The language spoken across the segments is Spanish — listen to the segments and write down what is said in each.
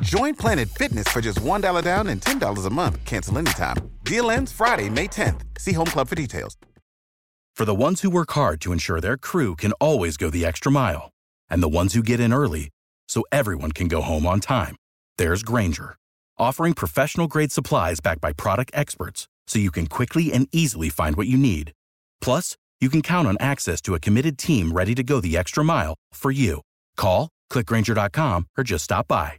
Join Planet Fitness for just $1 down and $10 a month. Cancel anytime. Deal ends Friday, May 10th. See Home Club for details. For the ones who work hard to ensure their crew can always go the extra mile, and the ones who get in early so everyone can go home on time, there's Granger, offering professional grade supplies backed by product experts so you can quickly and easily find what you need. Plus, you can count on access to a committed team ready to go the extra mile for you. Call, clickgranger.com, or just stop by.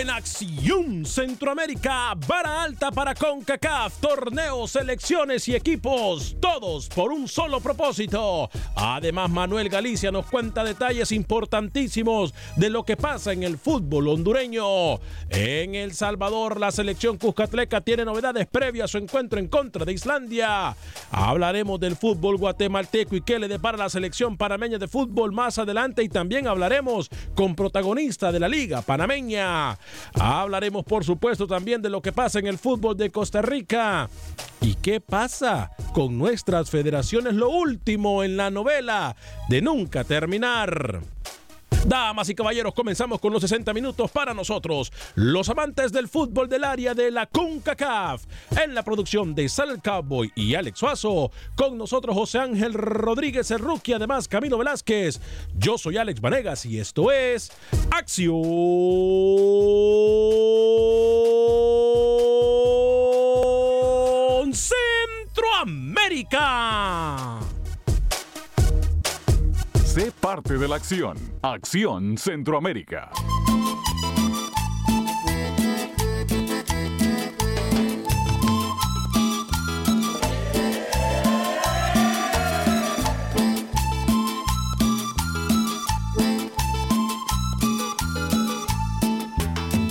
En Acción Centroamérica, vara alta para CONCACAF, torneos, selecciones y equipos, todos por un solo propósito. Además, Manuel Galicia nos cuenta detalles importantísimos de lo que pasa en el fútbol hondureño. En El Salvador, la selección Cuscatleca tiene novedades previas a su encuentro en contra de Islandia. Hablaremos del fútbol guatemalteco y qué le depara la selección panameña de fútbol más adelante y también hablaremos con protagonista de la Liga Panameña. Hablaremos, por supuesto, también de lo que pasa en el fútbol de Costa Rica. ¿Y qué pasa con nuestras federaciones? Lo último en la novela de nunca terminar. Damas y caballeros, comenzamos con los 60 minutos para nosotros, los amantes del fútbol del área de la CONCACAF. En la producción de Sal Cowboy y Alex Suazo, con nosotros José Ángel Rodríguez, el rookie, además Camilo Velázquez. Yo soy Alex Vanegas y esto es Acción Centroamérica. Sé parte de la acción. Acción Centroamérica.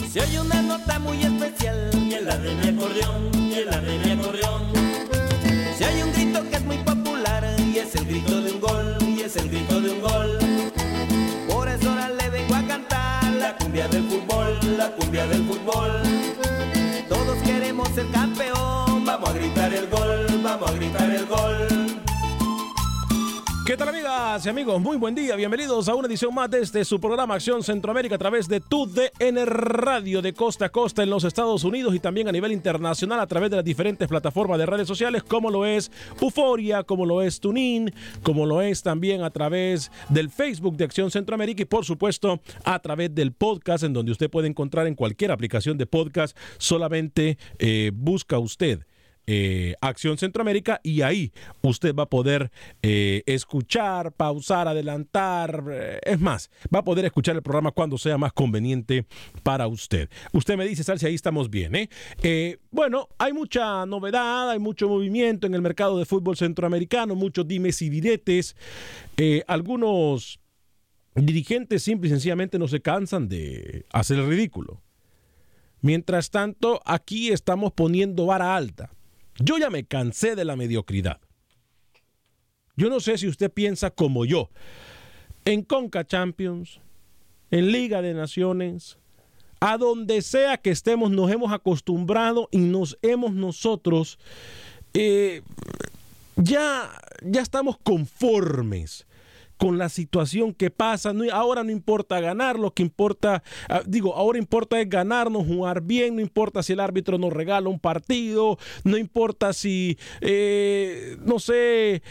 Si hay una nota muy especial, y es la de mi acordeón, la cumbia del fútbol. Todos queremos ser campeón, ¿Qué tal amigas y amigos? Muy buen día, bienvenidos a una edición más de este su programa Acción Centroamérica a través de tu DN Radio de costa a costa en los Estados Unidos y también a nivel internacional a través de las diferentes plataformas de redes sociales como lo es Euforia, como lo es Tunin, como lo es también a través del Facebook de Acción Centroamérica y por supuesto a través del podcast en donde usted puede encontrar en cualquier aplicación de podcast, solamente eh, busca usted eh, Acción Centroamérica y ahí usted va a poder eh, escuchar, pausar, adelantar, eh, es más, va a poder escuchar el programa cuando sea más conveniente para usted. Usted me dice, Sal, si ahí estamos bien. bueno, hay mucha novedad, hay mucho movimiento en el mercado de fútbol centroamericano, muchos dimes y diretes, algunos dirigentes simple y sencillamente no se cansan de hacer el ridículo. Mientras tanto, aquí estamos poniendo vara alta. Yo ya me cansé de la mediocridad. Yo no sé si usted piensa como yo. En Conca Champions, en Liga de Naciones, a donde sea que estemos, nos hemos acostumbrado y nos hemos nosotros, eh, ya, ya estamos conformes con la situación que pasa. ahora no importa ganar, lo que importa, ah, digo, ahora importa es ganarnos, jugar bien, no importa si el árbitro nos regala un partido, no importa si, eh, no sé, eh,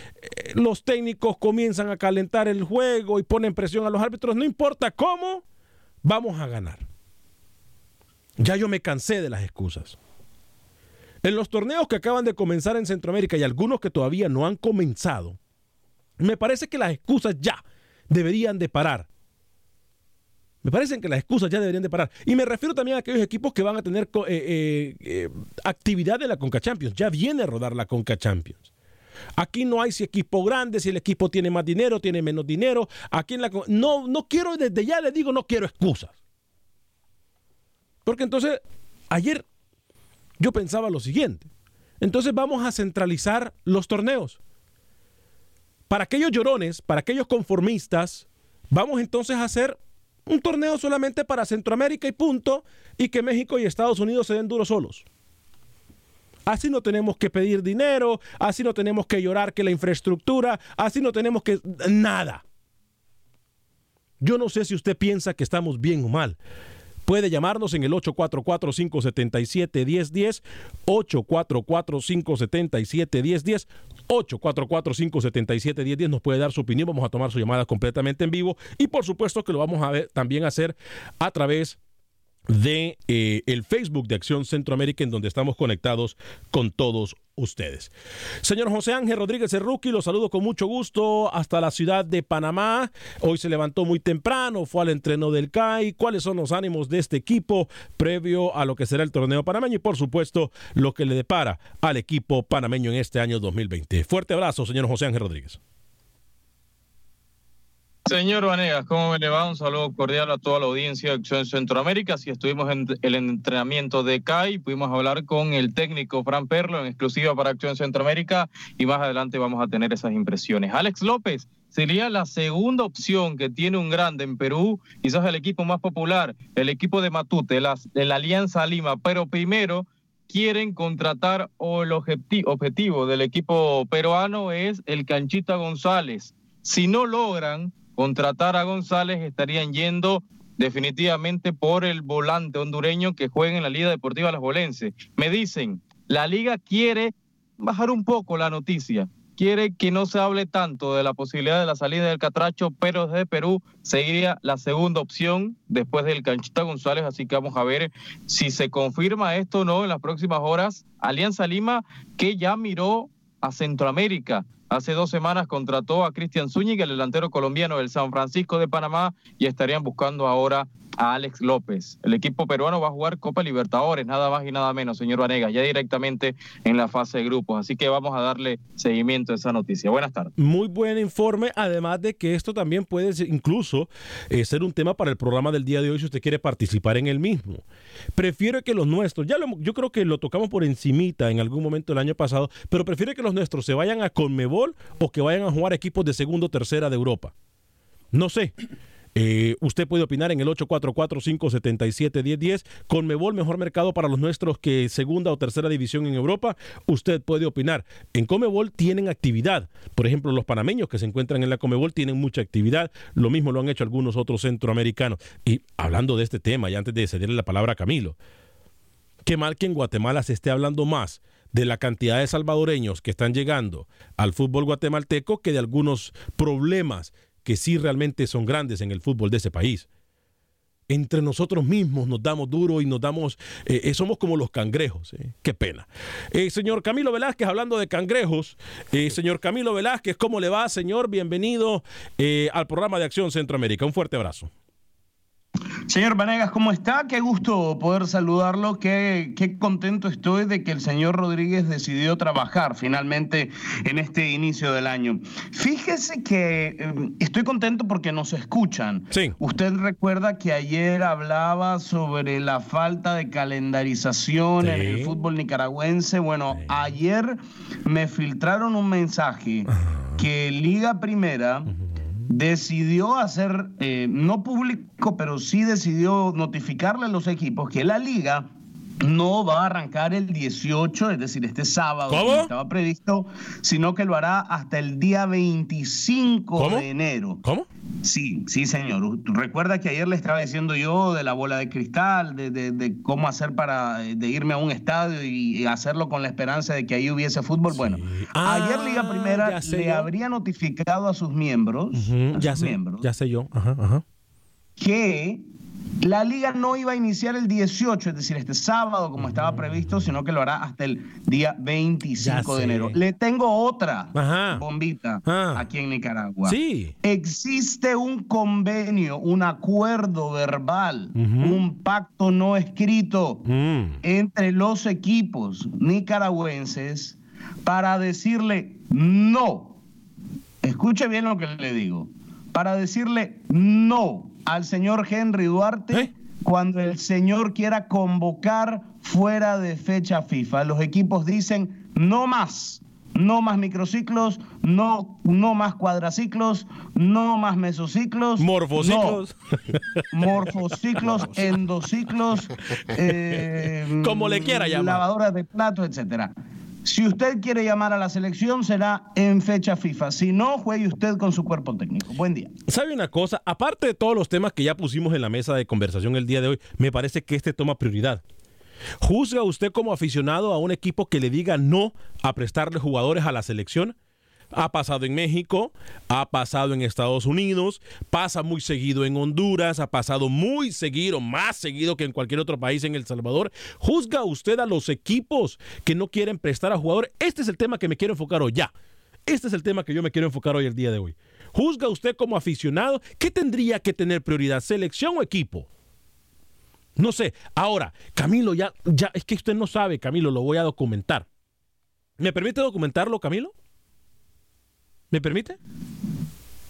los técnicos comienzan a calentar el juego y ponen presión a los árbitros, no importa cómo, vamos a ganar. Ya yo me cansé de las excusas. En los torneos que acaban de comenzar en Centroamérica y algunos que todavía no han comenzado, me parece que las excusas ya deberían de parar. Me parecen que las excusas ya deberían de parar. Y me refiero también a aquellos equipos que van a tener eh, eh, eh, actividad de la Conca Champions. Ya viene a rodar la Conca Champions. Aquí no hay si equipo grande, si el equipo tiene más dinero, tiene menos dinero. Aquí la no no quiero desde ya le digo no quiero excusas. Porque entonces ayer yo pensaba lo siguiente. Entonces vamos a centralizar los torneos. Para aquellos llorones, para aquellos conformistas, vamos entonces a hacer un torneo solamente para Centroamérica y punto, y que México y Estados Unidos se den duros solos. Así no tenemos que pedir dinero, así no tenemos que llorar que la infraestructura, así no tenemos que... nada. Yo no sé si usted piensa que estamos bien o mal. Puede llamarnos en el 844-577-1010, 844-577-1010, 844-577-1010. Nos puede dar su opinión, vamos a tomar su llamada completamente en vivo y por supuesto que lo vamos a ver, también hacer a través de eh, el Facebook de Acción Centroamérica en donde estamos conectados con todos ustedes. Señor José Ángel Rodríguez Cerruqui, lo saludo con mucho gusto hasta la ciudad de Panamá. Hoy se levantó muy temprano, fue al entreno del CAI. ¿Cuáles son los ánimos de este equipo previo a lo que será el torneo panameño y por supuesto lo que le depara al equipo panameño en este año 2020? Fuerte abrazo, señor José Ángel Rodríguez. Señor Vanegas, ¿cómo me le va? Un saludo cordial a toda la audiencia de Acción Centroamérica. Si estuvimos en el entrenamiento de CAI, pudimos hablar con el técnico Fran Perlo en exclusiva para Acción Centroamérica y más adelante vamos a tener esas impresiones. Alex López sería la segunda opción que tiene un grande en Perú, quizás el equipo más popular, el equipo de Matute, de la Alianza Lima, pero primero quieren contratar o el objetivo del equipo peruano es el Canchita González. Si no logran contratar a González estarían yendo definitivamente por el volante hondureño que juega en la Liga Deportiva Las Bolenses. Me dicen, la liga quiere bajar un poco la noticia, quiere que no se hable tanto de la posibilidad de la salida del Catracho, pero desde Perú seguiría la segunda opción después del Canchita González, así que vamos a ver si se confirma esto o no en las próximas horas. Alianza Lima que ya miró a Centroamérica Hace dos semanas contrató a Cristian Zúñiga, el delantero colombiano del San Francisco de Panamá, y estarían buscando ahora a Alex López. El equipo peruano va a jugar Copa Libertadores, nada más y nada menos, señor Vanegas, ya directamente en la fase de grupos. Así que vamos a darle seguimiento a esa noticia. Buenas tardes. Muy buen informe, además de que esto también puede incluso eh, ser un tema para el programa del día de hoy si usted quiere participar en el mismo. Prefiero que los nuestros, ya lo, yo creo que lo tocamos por encimita en algún momento del año pasado, pero prefiero que los nuestros se vayan a Conmebol o que vayan a jugar equipos de segundo o tercera de Europa. No sé. Eh, usted puede opinar en el 844-577-1010. Conmebol, mejor mercado para los nuestros que segunda o tercera división en Europa. Usted puede opinar. En Comebol tienen actividad. Por ejemplo, los panameños que se encuentran en la Comebol tienen mucha actividad. Lo mismo lo han hecho algunos otros centroamericanos. Y hablando de este tema, y antes de cederle la palabra a Camilo, qué mal que en Guatemala se esté hablando más de la cantidad de salvadoreños que están llegando al fútbol guatemalteco que de algunos problemas que sí realmente son grandes en el fútbol de ese país. entre nosotros mismos nos damos duro y nos damos, eh, eh, somos como los cangrejos. eh. Qué pena. Eh, señor Camilo Velázquez, hablando de cangrejos, señor Camilo Velázquez, ¿cómo le va, señor? Bienvenido al programa de Acción Centroamérica. Un fuerte abrazo. Señor Vanegas, ¿cómo está? Qué gusto poder saludarlo. Qué, qué contento estoy de que el señor Rodríguez decidió trabajar finalmente en este inicio del año. Fíjese que eh, estoy contento porque nos escuchan. Sí. Usted recuerda que ayer hablaba sobre la falta de calendarización en el fútbol nicaragüense. Bueno, ayer me filtraron un mensaje que Liga Primera decidió hacer, eh, no público, pero sí decidió notificarle a los equipos que la liga no va a arrancar el 18, es decir, este sábado, ¿Cómo? como estaba previsto, sino que lo hará hasta el día 25 ¿Cómo? de enero. ¿Cómo? Sí, sí, señor. Recuerda que ayer le estaba diciendo yo de la bola de cristal, de, de- de cómo hacer para de irme a un estadio y, y hacerlo con la esperanza de que ahí hubiese fútbol. Bueno, Ah, ayer Liga Primera ya sé le yo. habría notificado a sus miembros, a ya sus sé, miembros, ya sé yo. Ajá, ajá. que la liga no iba a iniciar el 18, es decir, este sábado como estaba previsto, sino que lo hará hasta el día 25 Ya de enero. Le tengo otra Ajá. bombita Ah. aquí en Nicaragua. Sí. Existe un convenio, un acuerdo verbal, un pacto no escrito Mm. entre los equipos nicaragüenses para decirle no. Escuche bien lo que le digo. Para decirle no al señor Henry Duarte ¿Eh? cuando el señor quiera convocar fuera de fecha FIFA. Los equipos dicen no más. No más microciclos, no, no más cuadraciclos, no más mesociclos. Morfociclos. no. Morfociclos, endociclos, eh, Como le quiera llamar. Lavadoras de platos, etcétera. Si usted quiere llamar a la selección, será en fecha FIFA. Si no, juegue usted con su cuerpo técnico. Buen día. ¿Sabe una cosa? Aparte de todos los temas que ya pusimos en la mesa de conversación el día de hoy, me parece que este toma prioridad. ¿Juzga usted como aficionado a un equipo que le diga no a prestarle jugadores a la selección? Ha pasado en México, ha pasado en Estados Unidos, pasa muy seguido en Honduras, ha pasado muy seguido, más seguido que en cualquier otro país en El Salvador. ¿Juzga usted a los equipos que no quieren prestar a jugadores? Este es el tema que me quiero enfocar hoy ya. Este es el tema que yo me quiero enfocar hoy el día de hoy. ¿Juzga usted como aficionado qué tendría que tener prioridad, selección o equipo? No sé. Ahora, Camilo, ya, ya, es que usted no sabe, Camilo, lo voy a documentar. ¿Me permite documentarlo, Camilo? ¿Me permite?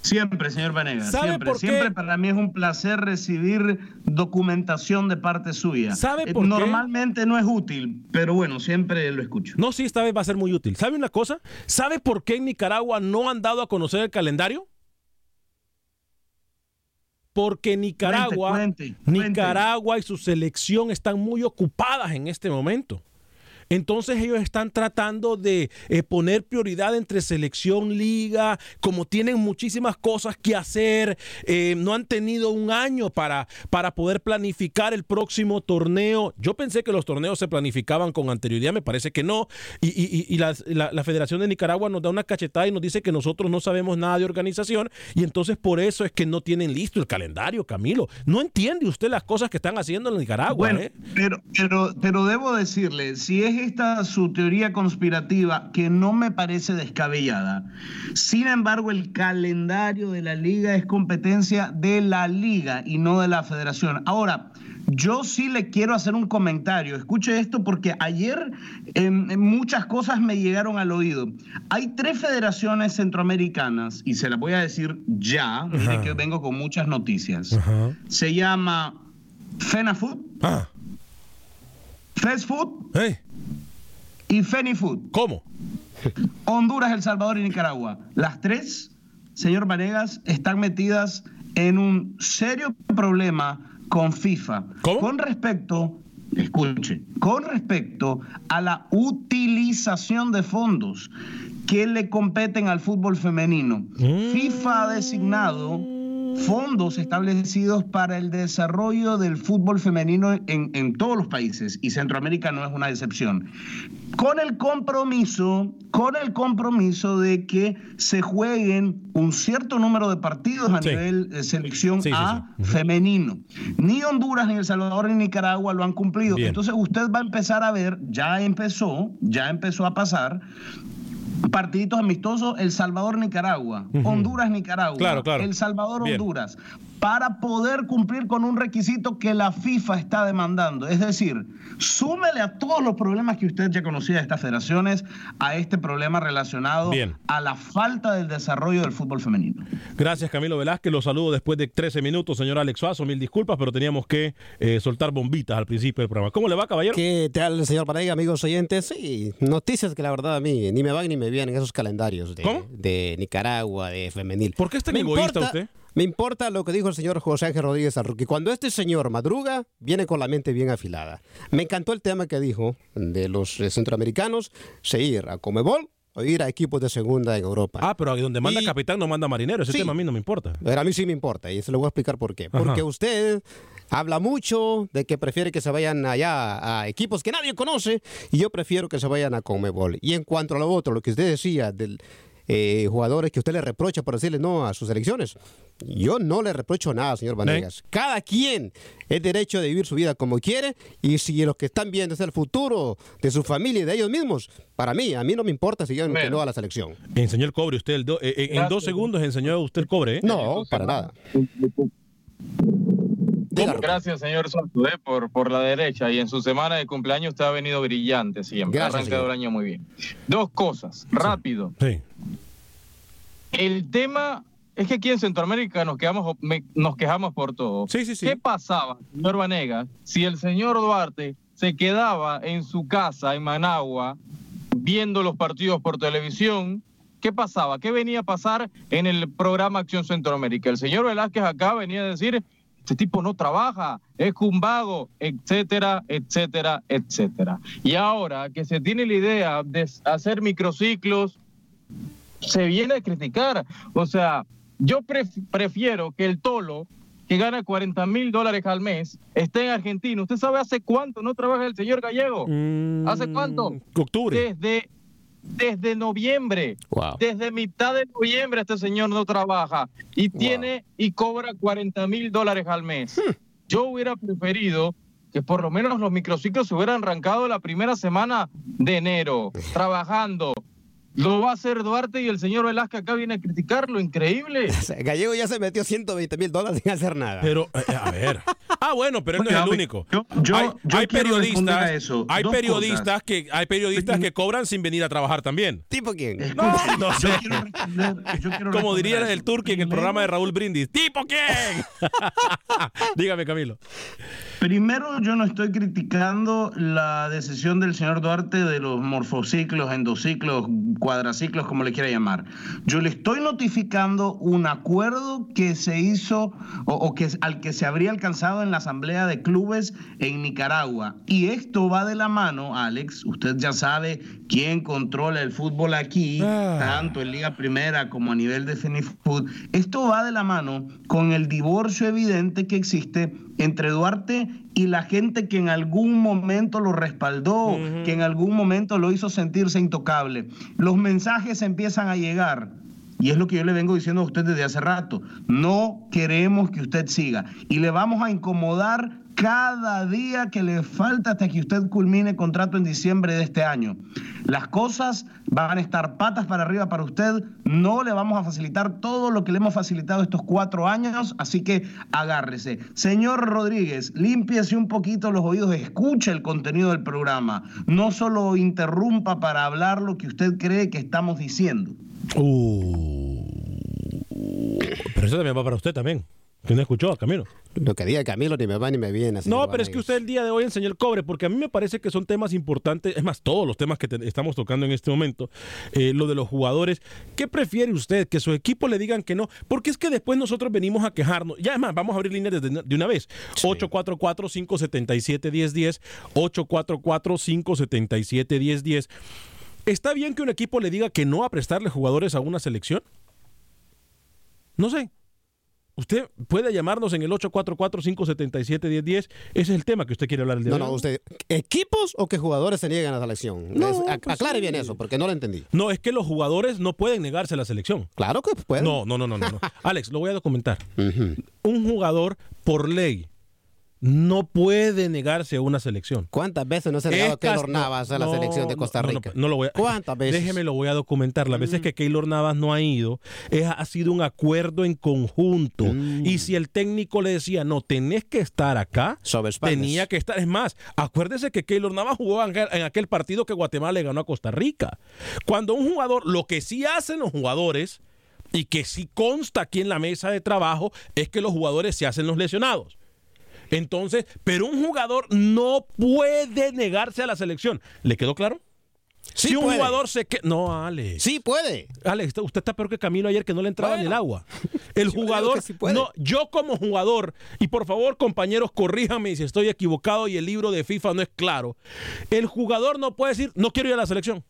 Siempre, señor Vanegas. ¿Sabe siempre, por qué? siempre para mí es un placer recibir documentación de parte suya. ¿Sabe Eh, por qué? Normalmente no es útil, pero bueno, siempre lo escucho. No, sí, esta vez va a ser muy útil. ¿Sabe una cosa? ¿Sabe por qué en Nicaragua no han dado a conocer el calendario? Porque Nicaragua, Cuente, cuente, cuente. Nicaragua y su selección están muy ocupadas en este momento. Entonces ellos están tratando de eh, poner prioridad entre selección, liga, como tienen muchísimas cosas que hacer, eh, no han tenido un año para, para poder planificar el próximo torneo. Yo pensé que los torneos se planificaban con anterioridad, me parece que no. Y, y- y- la, la Federación de Nicaragua nos da una cachetada y nos dice que nosotros no sabemos nada de organización y entonces por eso es que no tienen listo el calendario, Camilo. No entiende usted las cosas que están haciendo en Nicaragua. Bueno, ¿eh? pero, pero, pero debo decirle, si es esta su teoría conspirativa, que no me parece descabellada, sin embargo, el calendario de la liga es competencia de la liga y no de la federación. Ahora, yo sí le quiero hacer un comentario. Escuche esto porque ayer em, muchas cosas me llegaron al oído. Hay tres federaciones centroamericanas y se las voy a decir ya. Mire Ajá. que vengo con muchas noticias. Se llama FENAFUT, Ah, FESFUT ¿eh? Y FENIFUT. ¿Cómo? Honduras, El Salvador y Nicaragua. Las tres, señor Vanegas, están metidas en un serio problema con FIFA. ¿Cómo? Con respecto, escuche, con respecto a la utilización de fondos que le competen al fútbol femenino. Mm. FIFA ha designado fondos establecidos para el desarrollo del fútbol femenino en, en todos los países y Centroamérica no es una excepción. Con el compromiso, con el compromiso de que se jueguen un cierto número de partidos a nivel de selección A femenino. Ni Honduras, ni El Salvador, ni Nicaragua lo han cumplido. Entonces usted va a empezar a ver, ya empezó, ya empezó a pasar partiditos amistosos El Salvador Nicaragua, Honduras Nicaragua, claro, claro. El Salvador Honduras, para poder cumplir con un requisito que la FIFA está demandando. Es decir, súmele a todos los problemas que usted ya conocía de estas federaciones a este problema relacionado a la falta del desarrollo del fútbol femenino. Gracias Camilo Velázquez, los saludo después de 13 minutos, señor Alex Suazo, mil disculpas, pero teníamos que eh, soltar bombitas al principio del programa. ¿Cómo le va, caballero? ¿Qué tal, señor Pareja, amigos oyentes? Sí, noticias que la verdad a mí ni me van ni me vienen esos calendarios de, de Nicaragua, de femenil. ¿Por qué es tan egoísta usted? Me importa lo que dijo el señor José Ángel Rodríguez que Cuando este señor madruga, viene con la mente bien afilada. Me encantó el tema que dijo de los eh, centroamericanos, se ir a Comebol o ir a equipos de segunda en Europa. Ah, pero donde manda capitán no manda marinero. Ese tema a mí no me importa. Pero a mí sí me importa y se lo voy a explicar por qué. Porque usted habla mucho de que prefiere que se vayan allá a equipos que nadie conoce y yo prefiero que se vayan a Comebol. Y en cuanto a lo otro, lo que usted decía del eh, jugadores que usted le reprocha por decirle no a sus elecciones. Yo no le reprocho nada, señor Vanegas. Cada quien es derecho de vivir su vida como quiere y si los que están viendo es el futuro de su familia y de ellos mismos, para mí, a mí no me importa si yo no a la selección. Enseñó el cobre usted, el eh, en dos segundos enseñó usted el cobre. ¿eh? No, para nada. Gracias, señor Soto, por, por la derecha. Y en su semana de cumpleaños usted ha venido brillante siempre. ha arrancado el año muy bien. Dos cosas, rápido. Sí. El tema es que aquí en Centroamérica nos, quedamos, nos quejamos por todo. Sí, sí, sí. ¿Qué pasaba, señor Vanegas, si el señor Duarte se quedaba en su casa en Managua viendo los partidos por televisión? ¿Qué pasaba? ¿Qué venía a pasar en el programa Acción Centroamérica? El señor Velázquez acá venía a decir, este tipo no trabaja, es un vago, etcétera, etcétera, etcétera. Y ahora que se tiene la idea de hacer microciclos, se viene a criticar. O sea, yo prefiero que el Tolo, que gana 40 mil dólares al mes, esté en Argentina. ¿Usted sabe hace cuánto no trabaja el señor Gallego? ¿Hace cuánto? Mm, octubre. Desde, desde noviembre. Desde mitad de noviembre este señor no trabaja y tiene y cobra 40 mil dólares al mes. Hmm. Yo hubiera preferido que por lo menos los microciclos se hubieran arrancado la primera semana de enero, trabajando, lo va a hacer Duarte y el señor Velasco acá viene a criticarlo, increíble. Gallego ya se metió 120 mil dólares sin hacer nada. Pero, eh, a ver. Ah, bueno, pero él no es el único. hay, periodistas, hay periodistas que hay periodistas que cobran sin venir a trabajar también. ¿Tipo quién? No, no Como diría el turque en el programa de Raúl Brindis. ¿Tipo quién? Dígame, Camilo. Primero, yo no estoy criticando la decisión del señor Duarte de los morfociclos, endociclos, cuadraciclos, como le quiera llamar. Yo le estoy notificando un acuerdo que se hizo o, que al que se habría alcanzado en la Asamblea de Clubes en Nicaragua. Y esto va de la mano, Alex, usted ya sabe quién controla el fútbol aquí, ah. tanto en Liga Primera como a nivel de Fenifood. Esto va de la mano con el divorcio evidente que existe entre Duarte y la gente que en algún momento lo respaldó, que en algún momento lo hizo sentirse intocable. Los mensajes empiezan a llegar. Y es lo que yo le vengo diciendo a usted desde hace rato. No queremos que usted siga. Y le vamos a incomodar cada día que le falta hasta que usted culmine contrato en diciembre de este año. Las cosas van a estar patas para arriba para usted. No le vamos a facilitar todo lo que le hemos facilitado estos cuatro años, así que agárrese. Señor Rodríguez, límpiese un poquito los oídos, escuche el contenido del programa. No solo interrumpa para hablar lo que usted cree que estamos diciendo. Uh, pero eso también va para usted también. ¿Quién escuchó a Camilo? Lo que diga Camilo ni me va ni me viene. No, pero es que usted el día de hoy enseñó el cobre, porque a mí me parece que son temas importantes, es más, todos los temas que estamos tocando en este momento, eh, lo de los jugadores. ¿Qué prefiere usted? ¿Que su equipo le digan que no? Porque es que después nosotros venimos a quejarnos. Ya es más, vamos a abrir líneas de, de una vez. 844-577-1010, 844-577-1010. ¿Está bien que un equipo le diga que no a prestarle jugadores a una selección? No sé. Usted puede llamarnos en el 844-577-1010. Ese es el tema que usted quiere hablar el día No, de no, hoy. usted, ¿equipos o que jugadores se niegan a la selección? No, pues aclare sí. bien eso, porque no lo entendí. No, es que los jugadores no pueden negarse a la selección. Claro que pueden. No, no, no, no, no. no. Alex, lo voy a documentar. Un jugador, por ley, no puede negarse a una selección. ¿Cuántas veces no se ha negado Es Keylor Navas a la no, selección de Costa no, no, Rica? No, lo voy a. ¿Cuántas veces? Mm. Déjeme, lo voy a documentar. Las veces que Keylor Navas no ha ido, es, ha sido un acuerdo en conjunto. Mm. Y si el técnico le decía, no, tenés que estar acá, tenía que estar. Es más, acuérdese que Keylor Navas jugó en aquel, en aquel partido que Guatemala le ganó a Costa Rica. Cuando un jugador, lo que sí hacen los jugadores, y que sí consta aquí en la mesa de trabajo, es que los jugadores se hacen los lesionados. Entonces, pero un jugador no puede negarse a la selección. ¿Le quedó claro? Sí si un puede. jugador se que no, Alex. Sí puede. Alex, usted está peor que Camilo ayer que no le entraba en el agua. El Yo jugador, sí no, yo como jugador, y por favor, compañeros, corríjanme si estoy equivocado y el libro de FIFA no es claro. El jugador no puede decir, no quiero ir a la selección.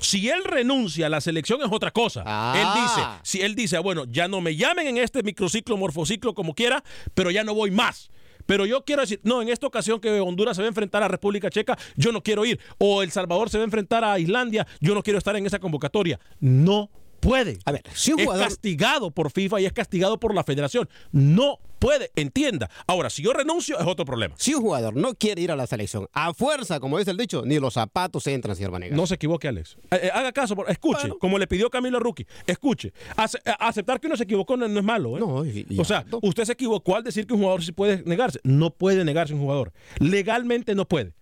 Si él renuncia a la selección es otra cosa. Ah. Él dice, si él dice, "Ah, bueno, ya no me llamen en este microciclo, morfociclo, como quiera, pero ya no voy más. Pero yo quiero decir, no, en esta ocasión que Honduras se va a enfrentar a República Checa, yo no quiero ir. O El Salvador se va a enfrentar a Islandia, yo no quiero estar en esa convocatoria. No puede. A ver, si un es jugador- castigado por FIFA y es castigado por la federación. No puede, entienda. Ahora, si yo renuncio, es otro problema. Si un jugador no quiere ir a la selección, a fuerza, como dice el dicho, ni los zapatos entran, señor Vanegas. No se equivoque, Alex. Eh, eh, haga caso, por- escuche, como le pidió Camilo Rookie. Escuche. Ace- eh, aceptar que uno se equivocó no, no es malo. ¿eh? No, y- y o sea, usted se equivocó al decir que un jugador sí puede negarse. No puede negarse un jugador. Legalmente no puede.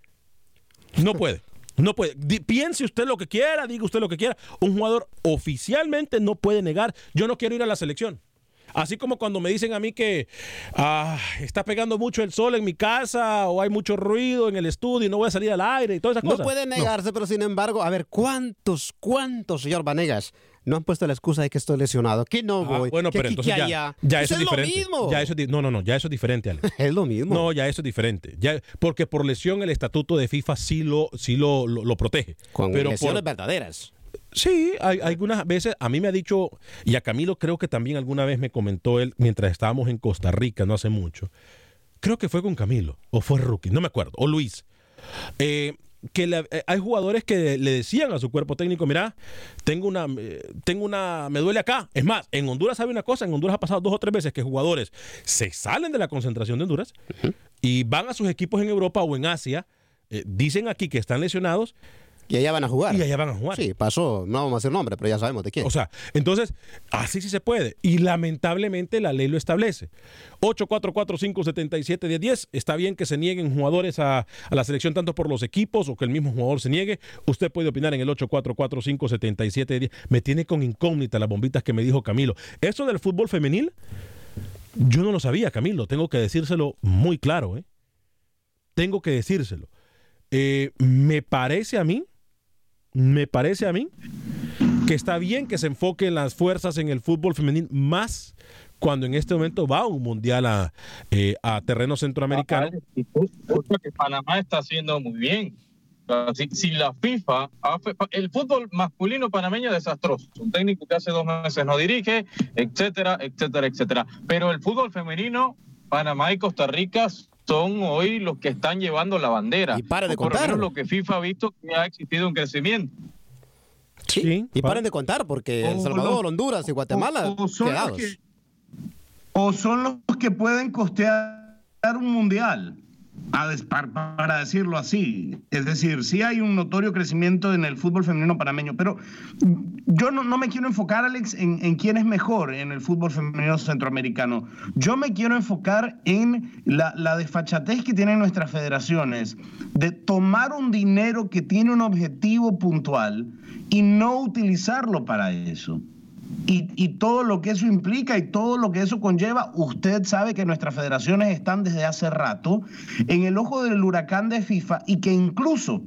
No puede. No puede. Di- piense usted lo que quiera, diga usted lo que quiera. Un jugador oficialmente no puede negar, yo no quiero ir a la selección. Así como cuando me dicen a mí que ah, está pegando mucho el sol en mi casa o hay mucho ruido en el estudio y no voy a salir al aire y todas esas No cosas. puede negarse, pero sin embargo, a ver, ¿cuántos, cuántos, señor Vanegas, no han puesto la excusa de que estoy lesionado, que no Ah, voy, bueno, que pero aquí, entonces que ya, allá? ya Eso eso es es lo diferente. mismo. Ya eso no, no, no, ya eso es diferente, Alex. Es lo mismo. No, ya eso es diferente. Ya, porque por lesión el estatuto de FIFA sí lo, sí lo, lo, lo protege. Con pero lesiones por- verdaderas. Sí, hay, algunas veces, a mí me ha dicho, y a Camilo creo que también alguna vez me comentó él mientras estábamos en Costa Rica, no hace mucho. Creo que fue con Camilo, o fue Rookie, no me acuerdo, o Luis. Eh, que eh, hay jugadores que le decían a su cuerpo técnico, mira, tengo una, eh, tengo una, me duele acá. Es más, en Honduras sabe una cosa, en Honduras ha pasado dos o tres veces que jugadores se salen de la concentración de Honduras y van a sus equipos en Europa o en Asia, eh, dicen aquí que están lesionados Y allá van a jugar. y allá van a jugar. Sí, pasó, no vamos a decir nombre, pero ya sabemos de quién. O sea, entonces, así sí se puede. Y lamentablemente la ley lo establece. 844-577-1010. Está bien que se nieguen jugadores a, a la selección tanto por los equipos o que el mismo jugador se niegue. Usted puede opinar en el 844-577-1010. Me tiene con incógnita las bombitas que me dijo Camilo. Eso del fútbol femenil, yo no lo sabía, Camilo. Tengo que decírselo muy claro. ¿eh? Tengo que decírselo. Eh, me parece a mí, me parece a mí que está bien que se enfoquen las fuerzas en el fútbol femenil más cuando en este momento va un mundial a, eh, a terreno centroamericano. Que Panamá está haciendo muy bien. Si, la FIFA, fe- el fútbol masculino panameño es desastroso. Un técnico que hace dos meses no dirige, etcétera, etcétera, etcétera. Pero el fútbol femenino, Panamá y Costa Rica son hoy los que están llevando la bandera. Y pare de O por lo menos contar. lo que FIFA ha visto que ha existido un crecimiento. Sí, y pa- paren de contar, porque El Salvador, los- Honduras y Guatemala o- o son los quedados. que- o son los que pueden costear un mundial, a para decirlo así. Es decir, sí hay un notorio crecimiento en el fútbol femenino panameño, pero yo no, no me quiero enfocar, Alex, en, en quién es mejor en el fútbol femenino centroamericano. Yo me quiero enfocar en la, la desfachatez que tienen nuestras federaciones de tomar un dinero que tiene un objetivo puntual y no utilizarlo para eso. Y, y todo lo que eso implica y todo lo que eso conlleva, usted sabe que nuestras federaciones están desde hace rato en el ojo del huracán de FIFA y que incluso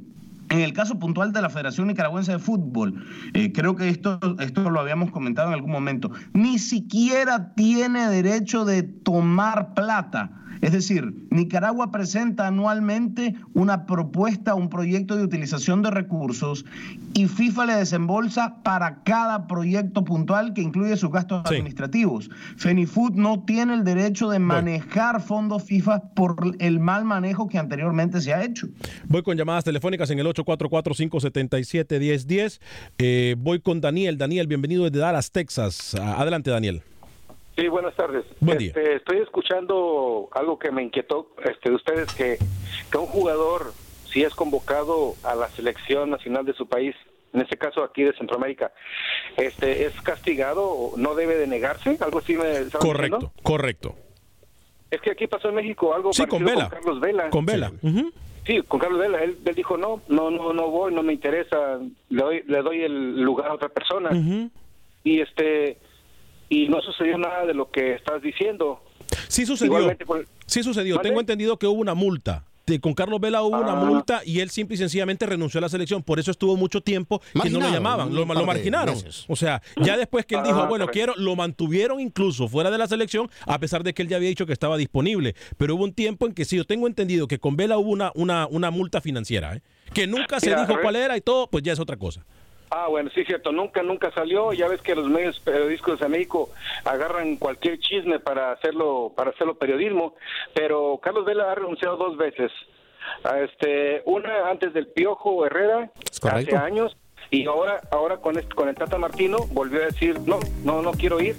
en el caso puntual de la Federación Nicaragüense de Fútbol, eh, creo que esto, esto lo habíamos comentado en algún momento, ni siquiera tiene derecho de tomar plata Es decir, Nicaragua presenta anualmente una propuesta, un proyecto de utilización de recursos y FIFA le desembolsa para cada proyecto puntual que incluye sus gastos administrativos. Fenifood no tiene el derecho de manejar fondos FIFA por el mal manejo que anteriormente se ha hecho. Voy con llamadas telefónicas en el 844-577-1010. Eh, voy con Daniel. Daniel, bienvenido desde Dallas, Texas. Adelante, Daniel. Sí, buenas tardes. Buen día. Este, estoy escuchando algo que me inquietó este, de ustedes, que, que un jugador, si es convocado a la selección nacional de su país, en este caso aquí de Centroamérica, este, es castigado, no debe de negarse, algo así me Correcto, diciendo? correcto. Es que aquí pasó en México algo Sí, parecido con Vela. Carlos Vela. Con Vela. Sí, con Carlos Vela. Él, él dijo, no, no, no, no voy, no me interesa, le doy, le doy el lugar a otra persona. Y este y no sucedió nada de lo que estás diciendo. Sí sucedió. Con- Sí sucedió. Tengo entendido que hubo una multa. De- con Carlos Vela hubo una Ah. multa y él simple y sencillamente renunció a la selección. Por eso estuvo mucho tiempo que no lo llamaban, lo, lo marginaron. meses. O sea, ya después que él dijo, Ah, bueno, correcto. quiero, lo mantuvieron incluso fuera de la selección, a pesar de que él ya había dicho que estaba disponible. Pero hubo un tiempo en que sí, yo tengo entendido que con Vela hubo una, una, una multa financiera, ¿eh? que nunca se Mira, dijo cuál era y todo, pues ya es otra cosa. Ah, bueno, sí, cierto. Nunca, nunca salió. Ya ves que los medios periodísticos de México agarran cualquier chisme para hacerlo, para hacerlo periodismo. Pero Carlos Vela ha renunciado dos veces. A Este, una antes del Piojo Herrera, hace años. Y ahora, ahora con este, con el Tata Martino volvió a decir no, no, no quiero ir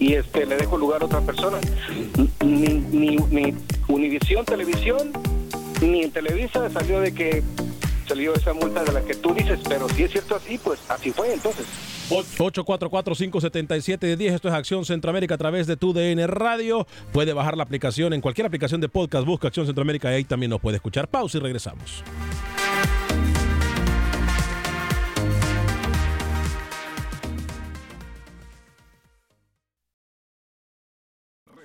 y este le dejo lugar a otra persona. Ni, ni, ni Univisión Televisión ni en Televisa salió de que salió esa multa de la que tú dices, pero si es cierto así, pues así fue entonces. 844-577-10, esto es Acción Centroamérica a través de tu DN Radio. Puede bajar la aplicación en cualquier aplicación de podcast, busca Acción Centroamérica y ahí también nos puede escuchar. Pausa y regresamos.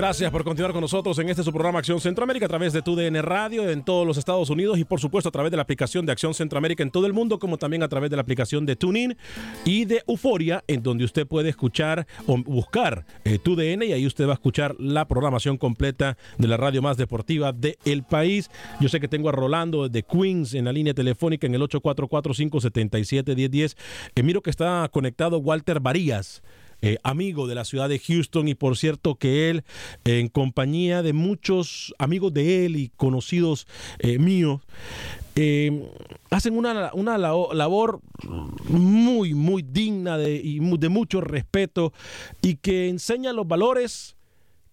Gracias por continuar con nosotros en este su programa Acción Centroamérica a través de tu DN Radio en todos los Estados Unidos y por supuesto a través de la aplicación de Acción Centroamérica en todo el mundo, como también a través de la aplicación de TuneIn y de Euforia, en donde usted puede escuchar o buscar eh, tu DN y ahí usted va a escuchar la programación completa de la radio más deportiva del país. Yo sé que tengo a Rolando de Queens en la línea telefónica en el 844-577-1010. Eh, miro que está conectado Walter Varías eh, amigo de la ciudad de Houston y por cierto que él en compañía de muchos amigos de él y conocidos eh, míos eh, hacen una, una labor muy muy digna de, y de mucho respeto y que enseña los valores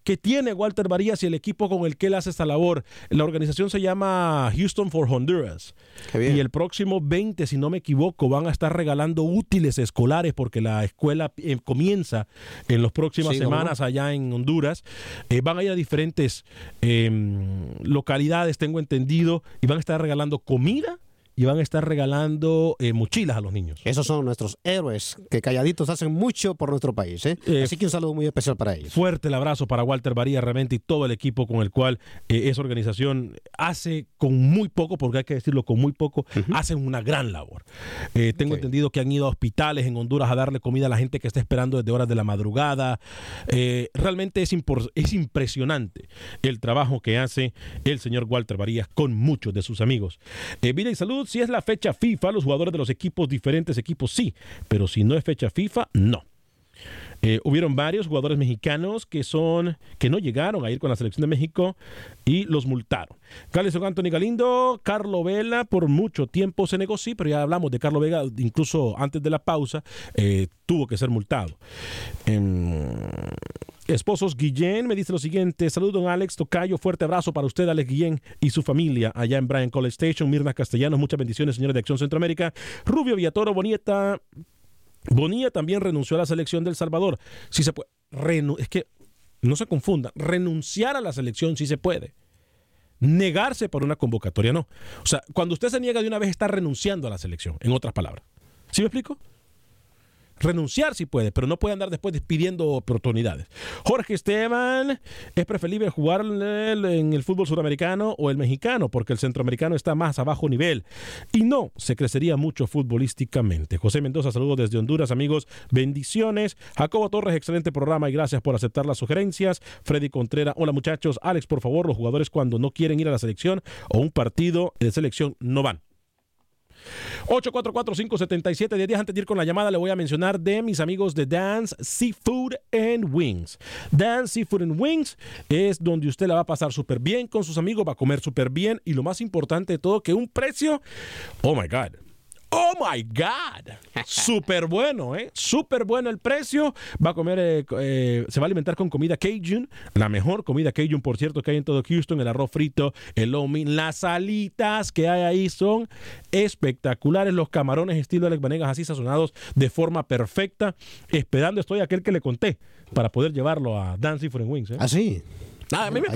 que tiene Walter Varías y el equipo con el que él hace esta labor. La organización se llama Houston for Honduras. Y el próximo 20, si no me equivoco, van a estar regalando útiles escolares porque la escuela eh, comienza en las próximas Sí, cómo no. semanas allá en Honduras. Eh, van a ir a diferentes eh, localidades, tengo entendido, y van a estar regalando comida y van a estar regalando eh, mochilas a los niños. Esos son nuestros héroes que calladitos hacen mucho por nuestro país. ¿eh? Eh, Así que un saludo muy especial para ellos. Fuerte el abrazo para Walter Varía realmente y todo el equipo con el cual esa organización hace con muy poco, porque hay que decirlo con muy poco, hacen una gran labor. Tengo entendido que han ido a hospitales en Honduras a darle comida a la gente que está esperando desde horas de la madrugada. Realmente es, impresionante el trabajo que hace el señor Walter Varías con muchos de sus amigos. Vida y salud, si es la fecha FIFA, los jugadores de los equipos, diferentes equipos, sí, pero si no es fecha FIFA, no. Eh, hubieron varios jugadores mexicanos que son que no llegaron a ir con la selección de México y los multaron. Carlos Anthony Galindo, Carlo Vela, por mucho tiempo se sí, pero ya hablamos de Carlo Vega, incluso antes de la pausa, eh, tuvo que ser multado. Em, Esposos Guillén me dice lo siguiente. Saludos, don Alex Tocayo. Fuerte abrazo para usted, Alex Guillén, y su familia allá en Bryan College Station. Mirna Castellanos, muchas bendiciones, señores de Acción Centroamérica. Rubio Villatoro, Bonieta. Bonilla también renunció a la selección del Salvador. Si se puede. es que no se confunda. Renunciar a la selección sí se puede. Negarse por una convocatoria no. O sea, cuando usted se niega de una vez está renunciando a la selección, en otras palabras. ¿Sí me explico? Renunciar si puede, pero no puede andar después despidiendo oportunidades. Jorge Esteban, es preferible jugar en el fútbol sudamericano o el mexicano, porque el centroamericano está más a nivel. Y no, se crecería mucho futbolísticamente. José Mendoza, saludos desde Honduras, amigos, bendiciones. Jacobo Torres, excelente programa y gracias por aceptar las sugerencias. Freddy Contreras, hola muchachos. Alex, por favor, los jugadores cuando no quieren ir a la selección o un partido de selección no van. 844-577. Diez días antes de ir con la llamada, le voy a mencionar de mis amigos de Dance Seafood and Wings. Dance Seafood and Wings es donde usted la va a pasar súper bien con sus amigos, va a comer súper bien y lo más importante de todo, que un precio, oh my God, Oh my God. Súper bueno, ¿eh? Súper bueno el precio. Va a comer, eh, eh, se va a alimentar con comida Cajun. La mejor comida Cajun, por cierto, que hay en todo Houston. El arroz frito, el lomi, las alitas que hay ahí son espectaculares. Los camarones estilo Alex Vanegas, así sazonados de forma perfecta. Esperando estoy aquel que le conté para poder llevarlo a Dancing for Wings. ¿eh? ¿Ah, a mí me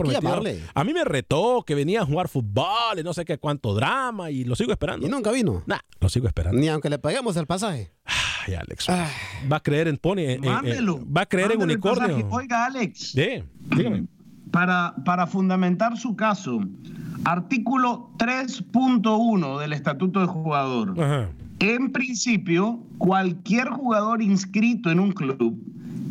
A mí me retó que venía a jugar fútbol y no sé qué cuánto drama y lo sigo esperando. ¿Y nunca vino? Nah, lo sigo esperando. Ni aunque le paguemos el pasaje. Ay, Alex. Va a creer en Pony. va a creer en unicornio. Oiga, Alex. Sí, dígame. Para, para fundamentar su caso, artículo 3.1 del Estatuto del Jugador. En principio, cualquier jugador inscrito en un club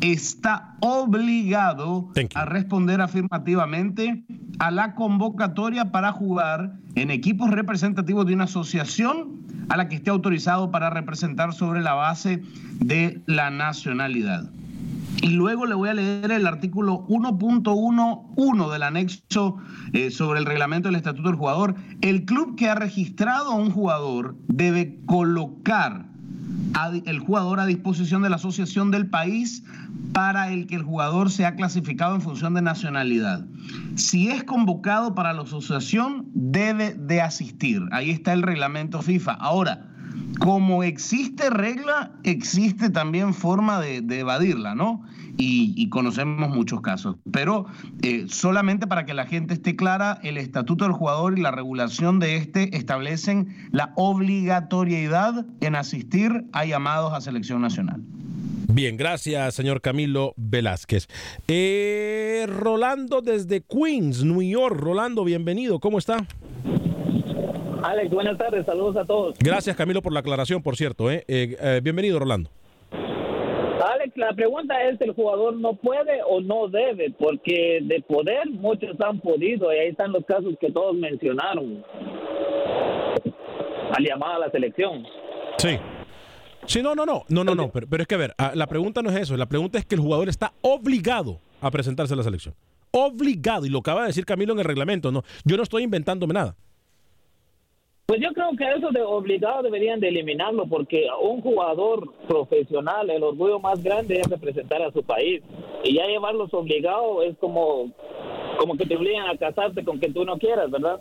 está obligado a responder afirmativamente a la convocatoria para jugar en equipos representativos de una asociación a la que esté autorizado para representar sobre la base de la nacionalidad. Y luego le voy a leer el artículo 1.11 del anexo eh, sobre el reglamento del estatuto del jugador. El club que ha registrado a un jugador debe colocar el jugador a disposición de la asociación del país para el que el jugador sea clasificado en función de nacionalidad. Si es convocado para la asociación, debe de asistir. Ahí está el reglamento FIFA. Ahora, como existe regla, existe también forma de, evadirla, ¿no? Y, conocemos muchos casos. Pero eh, solamente para que la gente esté clara, el estatuto del jugador y la regulación de este establecen la obligatoriedad en asistir a llamados a selección nacional. Bien, gracias, señor Camilo Velázquez. Eh, Rolando desde Queens, New York. Rolando, bienvenido. ¿Cómo está? Alex, buenas tardes. Saludos a todos. Gracias, Camilo, por la aclaración, por cierto. ¿eh? Eh, bienvenido, Rolando. Alex, la pregunta es, ¿el jugador no puede o no debe? Porque de poder muchos han podido y ahí están los casos que todos mencionaron al llamar a la selección. Sí. Sí, no, no, no, no, no, no, pero, pero es que a ver, la pregunta no es eso, la pregunta es que el jugador está obligado a presentarse a la selección. Obligado, y lo acaba de decir Camilo en el reglamento, no, yo no estoy inventándome nada. Pues yo creo que eso de obligado deberían de eliminarlo porque un jugador profesional, el orgullo más grande es representar a su país y ya llevarlos obligados es como como que te obligan a casarte con que tú no quieras, ¿verdad?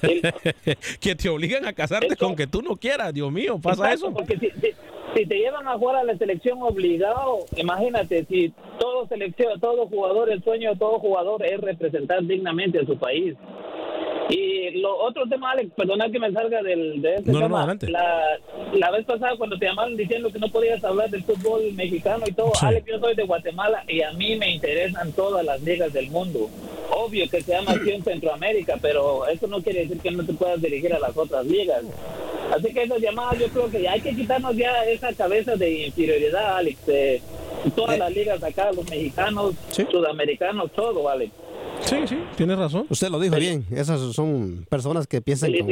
que te obligan a casarte con que tú no quieras, Dios mío, pasa eso. Porque si, te llevan a jugar a la selección obligado, imagínate, si todo selección, todo jugador, el sueño de todo jugador es representar dignamente a su país. Y lo otro tema, Alex, perdona que me salga del, de este tema. la, la, vez pasada cuando te llamaron diciendo que no podías hablar del fútbol mexicano y todo, Alex, yo soy de Guatemala y a mí me interesan todas las ligas del mundo. Obvio que se llama aquí en Centroamérica, pero eso no quiere decir que no te puedas dirigir a las otras ligas. Así que esas llamadas yo creo que hay que quitarnos ya esa cabeza de inferioridad, Alex. De todas las ligas acá, los mexicanos, sudamericanos, todo, Alex. Sí, sí, tiene razón. Usted lo dijo bien. Esas son personas que piensan con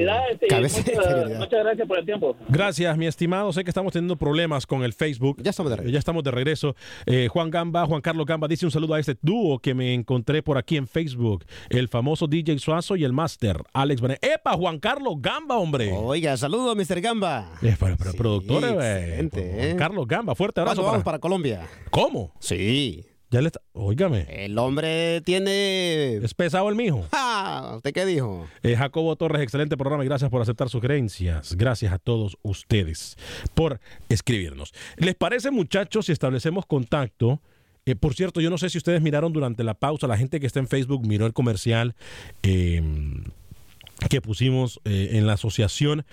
cabeza muchas, muchas gracias por el tiempo. Gracias, mi estimado. Sé que estamos teniendo problemas con el Facebook. Ya estamos de regreso. Ya estamos de regreso. Eh, Juan Gamba, Juan Carlos Gamba dice un saludo a este dúo que me encontré por aquí en Facebook. El famoso DJ Suazo y el Master, Alex Bonet. ¡Epa, Juan Carlos Gamba, hombre! Oiga, saludo, Mr. Gamba. Eh, pero, productor, eh, Juan ¿eh? Carlos Gamba, fuerte abrazo. Para... vamos para Colombia? ¿Cómo? Sí. Ya le está. Óigame. El hombre tiene. Es pesado el mijo. Ah, ¿Usted qué dijo? Eh, Jacobo Torres, excelente programa y gracias por aceptar sugerencias. Gracias a todos ustedes por escribirnos. ¿Les parece, muchachos, si establecemos contacto? Eh, por cierto, yo no sé si ustedes miraron durante la pausa, la gente que está en Facebook miró el comercial. eh, que pusimos eh, en la asociación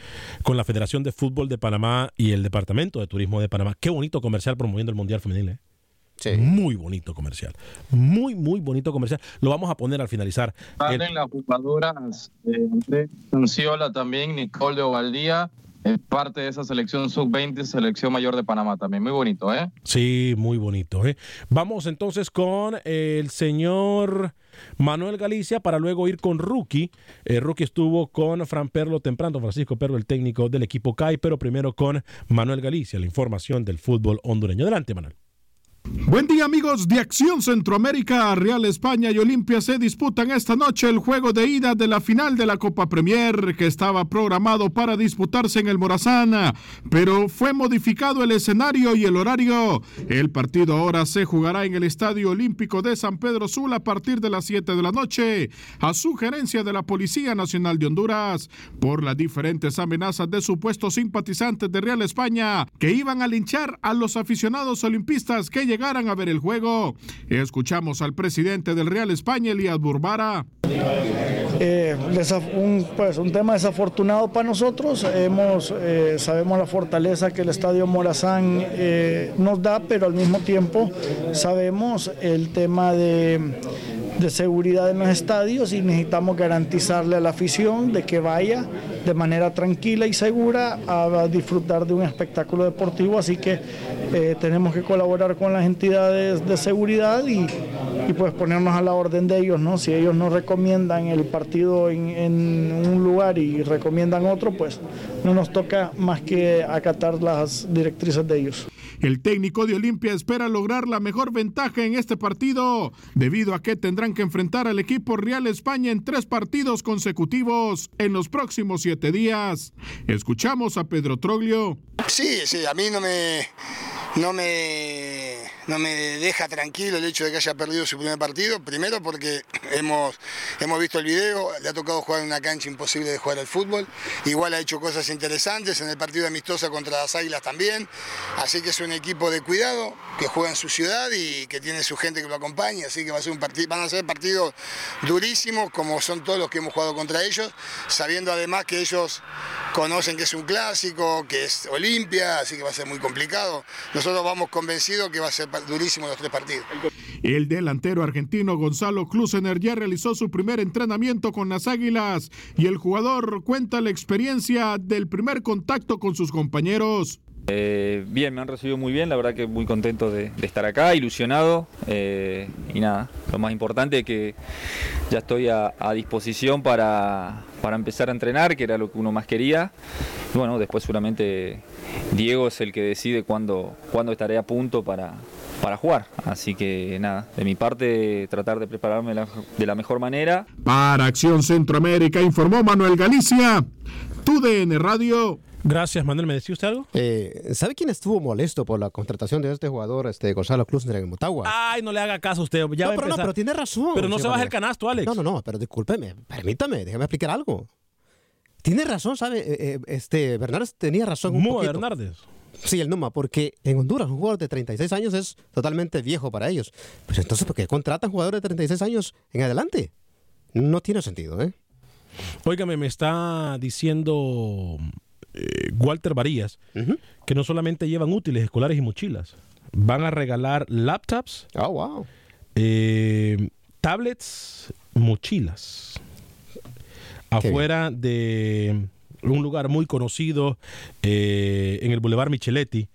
con la Federación de Fútbol de Panamá y el Departamento de Turismo de Panamá. Qué bonito comercial promoviendo el Mundial Femenil. ¿eh? Muy bonito comercial. Muy, muy bonito comercial. Lo vamos a poner al finalizar. El- Salen las jugadoras eh, de Anciola también, Nicole de Ovaldía, es parte de esa selección sub-20, selección mayor de Panamá también. Muy bonito, ¿eh? Sí, muy bonito. ¿eh? Vamos entonces con el señor Manuel Galicia para luego ir con Rookie. Eh, Rookie estuvo con Fran Perlo temprano, Francisco Perlo, el técnico del equipo CAI, pero primero con Manuel Galicia, la información del fútbol hondureño. Adelante, Manuel. Buen día amigos de Acción Centroamérica, Real España y Olimpia se disputan esta noche el juego de ida de la final de la Copa Premier que estaba programado para disputarse en el Morazán, pero fue modificado el escenario y el horario. El partido ahora se jugará en el Estadio Olímpico de San Pedro Sula a partir de las 7 de la noche, a sugerencia de la Policía Nacional de Honduras, por las diferentes amenazas de supuestos simpatizantes de Real España que iban a linchar a los aficionados olimpistas que llegaran a ver el juego. Escuchamos al presidente del Real España, Elías Burbara. Eh, pues, un tema desafortunado para nosotros. Hemos, eh, sabemos la fortaleza que el Estadio Morazán eh, nos da, pero al mismo tiempo sabemos el tema de, de seguridad en los estadios y necesitamos garantizarle a la afición de que vaya de manera tranquila y segura a disfrutar de un espectáculo deportivo. Así que eh, tenemos que colaborar con las entidades de seguridad y, y pues ponernos a la orden de ellos, ¿no? Si ellos no recomiendan el partido en, en un lugar y recomiendan otro, pues no nos toca más que acatar las directrices de ellos. El técnico de Olimpia espera lograr la mejor ventaja en este partido, debido a que tendrán que enfrentar al equipo Real España en tres partidos consecutivos en los próximos siete días. Escuchamos a Pedro Troglio. Sí, sí, a mí no me, no me, no me deja tranquilo el hecho de que haya perdido su primer partido. Primero porque hemos, hemos visto el video, le ha tocado jugar en una cancha imposible de jugar al fútbol. Igual ha hecho cosas interesantes en el partido amistoso contra las Águilas también. Así que es un equipo de cuidado que juega en su ciudad y que tiene su gente que lo acompaña. Así que va a ser un van a ser partidos durísimos como son todos los que hemos jugado contra ellos, sabiendo además que ellos conocen que es un clásico, que es Olimpia, así que va a ser muy complicado. Nosotros vamos convencidos que va a ser durísimo los tres partidos. El delantero argentino Gonzalo Klusener ya realizó su primer entrenamiento con las Águilas y el jugador cuenta la experiencia del primer contacto con sus compañeros. Eh, bien, me han recibido muy bien, la verdad que muy contento de, estar acá, ilusionado eh, y nada, lo más importante es que ya estoy a, disposición para, para empezar a entrenar, que era lo que uno más quería. Bueno, después seguramente Diego es el que decide cuándo, cuándo estaré a punto para, para jugar. Así que nada, de mi parte tratar de prepararme de la mejor manera. Para Acción Centroamérica informó Manuel Galicia, TUDN Radio. Gracias, Manuel. ¿Me decía usted algo? Eh, ¿Sabe quién estuvo molesto por la contratación de este jugador, este Gonzalo Klusner en Motagua? Ay, no le haga caso a usted. Ya no, pero no, pero tiene razón. Pero no se Manuel. el canasto, Alex. No, no, no, pero discúlpeme, permítame, déjame explicar algo. Tiene razón, ¿sabe? Eh, eh, este, Bernardes tenía razón un poquito. Bernardes. Sí, el Numa, porque en Honduras un jugador de 36 años es totalmente viejo para ellos. Pues entonces, ¿por qué contratan jugadores de 36 años en adelante? No tiene sentido, ¿eh? Óigame, me está diciendo eh, Walter Varías que no solamente llevan útiles escolares y mochilas, van a regalar laptops, oh, wow. tablets, mochilas. Afuera de un lugar muy conocido eh, en el Boulevard Micheletti,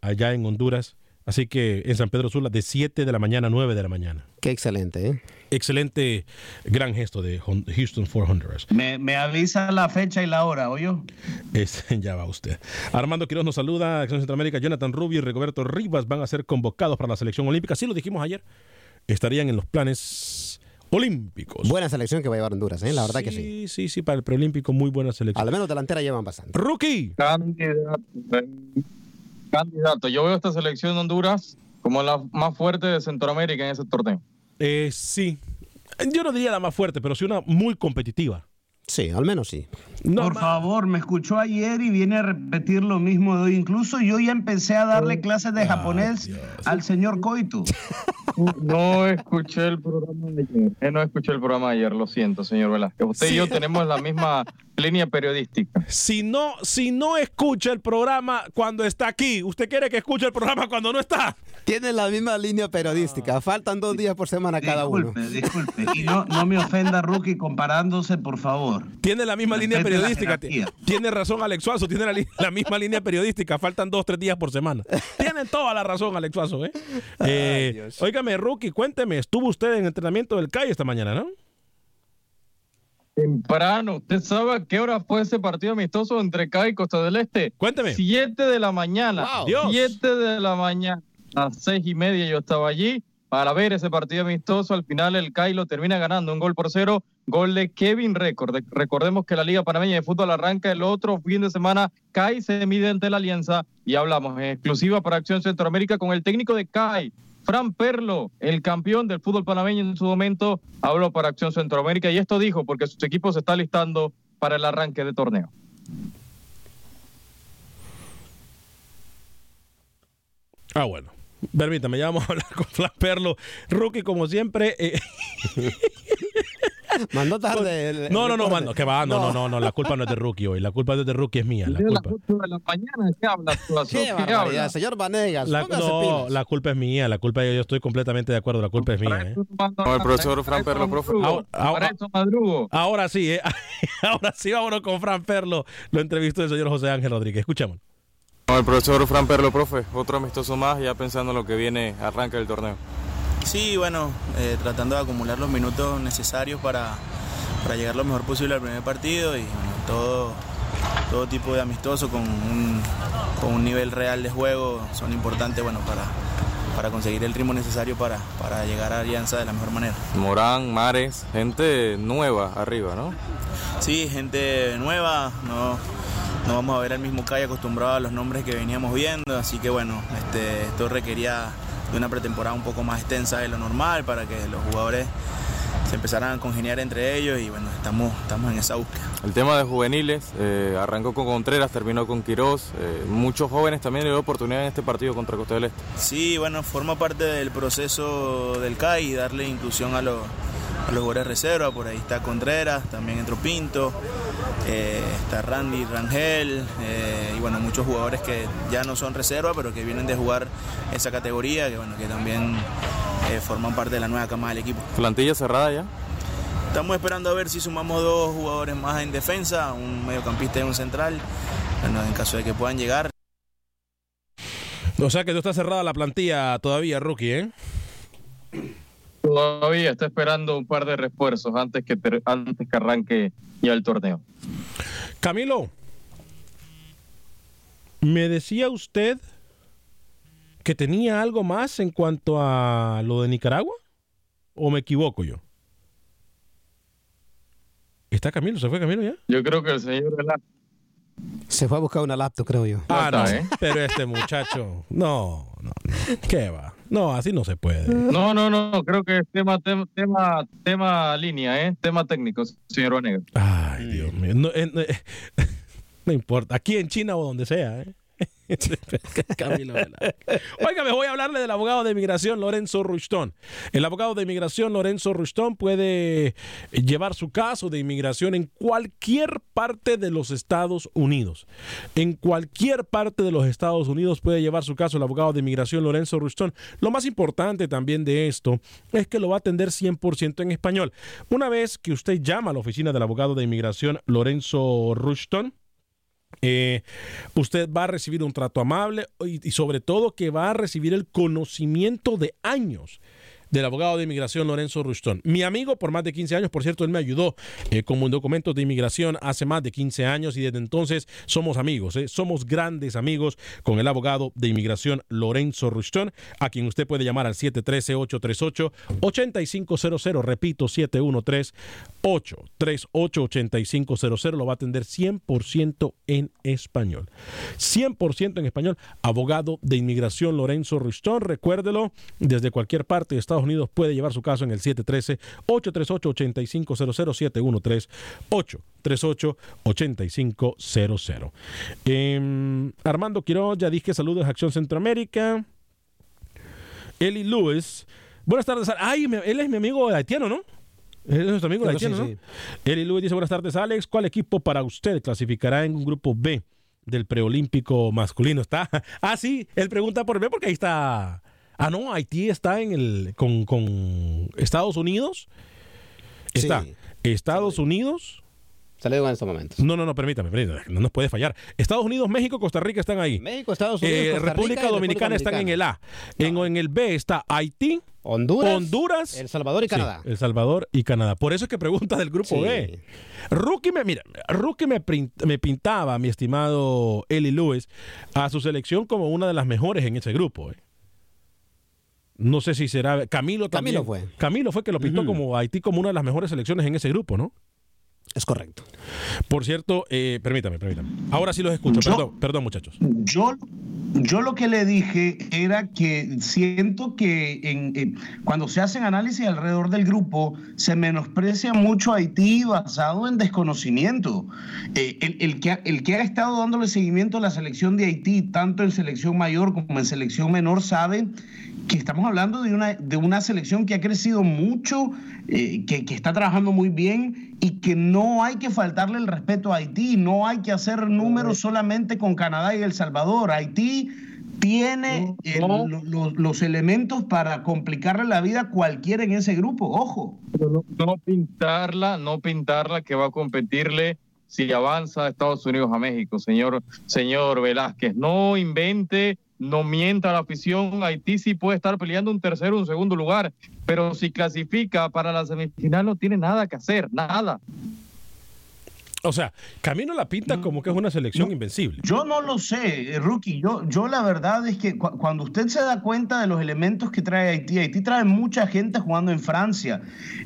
allá en Honduras. Así que en San Pedro Sula, de 7 de la mañana a 9 de la mañana. Qué excelente, ¿eh? Excelente, gran gesto de Houston for Honduras. Me, me avisa la fecha y la hora, ¿oyó? Es- ya va usted. Armando Quiroz nos saluda. Acción Centroamérica, Jonathan Rubio y Rigoberto Rivas van a ser convocados para la selección olímpica. Sí, lo dijimos ayer. Estarían en los planes olímpicos. Buena selección que va a llevar Honduras, ¿eh? La verdad que sí. Sí, sí, sí, para el preolímpico, muy buena selección. Al menos delantera llevan bastante. Rookie. Candidato. Candidato. Yo veo esta selección de Honduras como la más fuerte de Centroamérica en ese torneo. Eh, sí. Yo no diría la más fuerte, pero sí una muy competitiva. Sí, al menos sí. Por favor, me escuchó ayer y viene a repetir lo mismo de hoy. Incluso yo ya empecé a darle clases de japonés al señor Koito. No escuché el programa de ayer. Eh, no escuché el programa de ayer, lo siento, señor Velázquez. Usted y yo tenemos la misma línea periodística. Si no, si no escucha el programa cuando está aquí, ¿usted quiere que escuche el programa cuando no está? Tienen la misma línea periodística. Faltan dos días por semana cada uno. Disculpe, disculpe. Y no, no me ofenda, Rookie, comparándose, por favor. Tiene la misma línea periodística. Tiene razón Alex Suazo, tiene la, misma línea periodística. Faltan dos, tres días por semana. Tienen toda la razón, Alex Suazo. ¿eh? Eh, óigame, Rookie, cuénteme, estuvo usted en entrenamiento del CAI esta mañana, ¿no? Temprano. ¿Usted sabe a qué hora fue ese partido amistoso entre CAI y Costa del Este? Cuénteme. Siete de la mañana. Wow. Dios. Siete de la mañana. A las seis y media yo estaba allí para ver ese partido amistoso. Al final el CAI lo termina ganando un gol por cero. Gol de Kevin Record. Recordemos que la Liga Panameña de Fútbol arranca el otro fin de semana. CAI se mide ante la Alianza y hablamos en exclusiva para Acción Centroamérica con el técnico de CAI, Fran Perlo, el campeón del fútbol panameño en su momento, habló para Acción Centroamérica y esto dijo porque su equipo se está listando para el arranque de torneo. Ah, bueno. Permítame, ya vamos a hablar con Flan Perlo. Rookie, como siempre. eh, Mandó tarde. el- no, no, no, mando, que va. No, no, no, no, la culpa no es de Rookie hoy. La culpa no es de Rookie, es mía. La culpa. 8 de la mañana, ¿qué habla Suazo? Qué señor Vanegas. La, no, la culpa es mía, la culpa yo, yo estoy completamente de acuerdo, la culpa es mía. ¿eh? No, el profesor Fran Perlo, profe. Ahora, sí, ¿eh? ahora sí, vámonos con Fran Perlo. Lo entrevistó el señor José Ángel Rodríguez. Escuchamos. No, el profesor Fran Perlo, profe. Otro amistoso más, ya pensando en lo que viene, arranca el torneo. Sí, bueno, eh, tratando de acumular los minutos necesarios para, para llegar lo mejor posible al primer partido y bueno, todo, todo tipo de amistoso con un, con un nivel real de juego son importantes bueno, para, para conseguir el ritmo necesario para, para llegar a Alianza de la mejor manera. Morán, Mares, gente nueva arriba, ¿no? Sí, gente nueva, no, no vamos a ver al mismo calle acostumbrado a los nombres que veníamos viendo, así que bueno, este, esto requería de una pretemporada un poco más extensa de lo normal para que los jugadores se empezaran a congeniar entre ellos y bueno, estamos, estamos en esa búsqueda. El tema de juveniles, eh, arrancó con Contreras, terminó con Quirós. eh, muchos jóvenes también le dio oportunidad en este partido contra Costa del Este. Sí, bueno, forma parte del proceso del CAI, darle inclusión a los, a los jugadores reserva, por ahí está Contreras, también entró Pinto, eh, está Randy Rangel, eh, y bueno, muchos jugadores que ya no son reserva, pero que vienen de jugar esa categoría, que bueno, que también eh, forman parte de la nueva cama del equipo. Plantilla cerrada ya. Estamos esperando a ver si sumamos dos jugadores más en defensa, un mediocampista y un central, bueno, en caso de que puedan llegar. O sea que no está cerrada la plantilla todavía, Rookie, ¿eh? Todavía está esperando un par de refuerzos antes que, antes que arranque ya el torneo. Camilo, me decía usted que tenía algo más en cuanto a lo de Nicaragua, o me equivoco yo. ¿Está Camilo? ¿Se fue Camilo ya? Yo creo que el señor Velázquez Se fue a buscar una laptop, creo yo. Ah, no, está, ¿eh? pero este muchacho, no, no, no. ¿Qué va? No, así no se puede. No, no, no, creo que es tema, tema, tema, tema línea, ¿eh? Tema técnico, señor Vanegas. Ay, Dios mío. No, eh, no, eh, no importa. Aquí en China o donde sea, ¿eh? Oiga, me voy a hablarle del abogado de inmigración Lorenzo Rushton. El abogado de inmigración Lorenzo Rushton puede llevar su caso de inmigración en cualquier parte de los Estados Unidos. En cualquier parte de los Estados Unidos puede llevar su caso el abogado de inmigración Lorenzo Rushton. Lo más importante también de esto es que lo va a atender 100% en español. Una vez que usted llama a la oficina del abogado de inmigración Lorenzo Rushton, eh, usted va a recibir un trato amable y, y sobre todo que va a recibir el conocimiento de años del abogado de inmigración Lorenzo Rustón. Mi amigo por más de 15 años, por cierto, él me ayudó eh, con un documento de inmigración hace más de 15 años y desde entonces somos amigos, eh, somos grandes amigos con el abogado de inmigración Lorenzo Rustón, a quien usted puede llamar al 713-838-8500, repito, 713-838-8500, lo va a atender 100% en español. 100% en español, abogado de inmigración Lorenzo Rustón, recuérdelo, desde cualquier parte de Estados Unidos puede llevar su caso en el 713-838-8500, 713-838-8500. Eh, Armando Quiroz, ya dije saludos a Acción Centroamérica. Eli Lewis. Buenas tardes. Ay, él es mi amigo haitiano, ¿no? Él es nuestro amigo haitiano, ¿no? Eli Lewis dice, buenas tardes, Alex. ¿Cuál equipo para usted clasificará en un grupo B del preolímpico masculino? ¿Está? Ah, sí, él pregunta por B porque ahí está... Ah, no, Haití está en el con, con Estados Unidos. Está Estados Unidos. Salido en estos momentos. No, no, no, permítame, permítame, no nos puede fallar. Estados Unidos, México, Costa Rica están ahí. México, Estados Unidos, Eh, Costa República Rica Dominicana están en el A. En, en el B está Haití, Honduras, Honduras, El Salvador y Sí, Canadá. El Salvador y Canadá. Por eso es que pregunta del grupo Sí. B. Rookie me, mira, Rookie me, me pintaba, mi estimado Eli Lewis, a su selección como una de las mejores en ese grupo. eh. No sé si será. Camilo también. Camilo fue. Camilo fue que lo pintó como Haití como una de las mejores selecciones en ese grupo, ¿no? Es correcto. Por cierto, eh, permítame, permítame. Ahora sí los escucho. Yo- perdón, perdón, muchachos. Yo, yo lo que le dije era que siento que en, eh, cuando se hacen análisis alrededor del grupo, se menosprecia mucho a Haití basado en desconocimiento. Eh, el, el que, ha- el que ha estado dándole seguimiento a la selección de Haití, tanto en selección mayor como en selección menor, sabe que estamos hablando de una, de una selección que ha crecido mucho, eh, que, que está trabajando muy bien y que no hay que faltarle el respeto a Haití, no hay que hacer números solamente con Canadá y El Salvador. Haití tiene eh, lo- lo- los elementos para complicarle la vida a cualquiera en ese grupo, ojo. no pintarla, no pintarla que va a competirle si avanza Estados Unidos a México, señor, señor Velázquez. No invente, no mienta la afición. Haití sí puede estar peleando un tercero, un segundo lugar, pero si clasifica para la semifinal no tiene nada que hacer, nada. O sea, Camilo la pinta como que es una selección invencible. Yo no lo sé, eh, Rookie. Yo, yo la verdad es que cu- cuando usted se da cuenta de los elementos que trae Haití, Haití trae mucha gente jugando en Francia.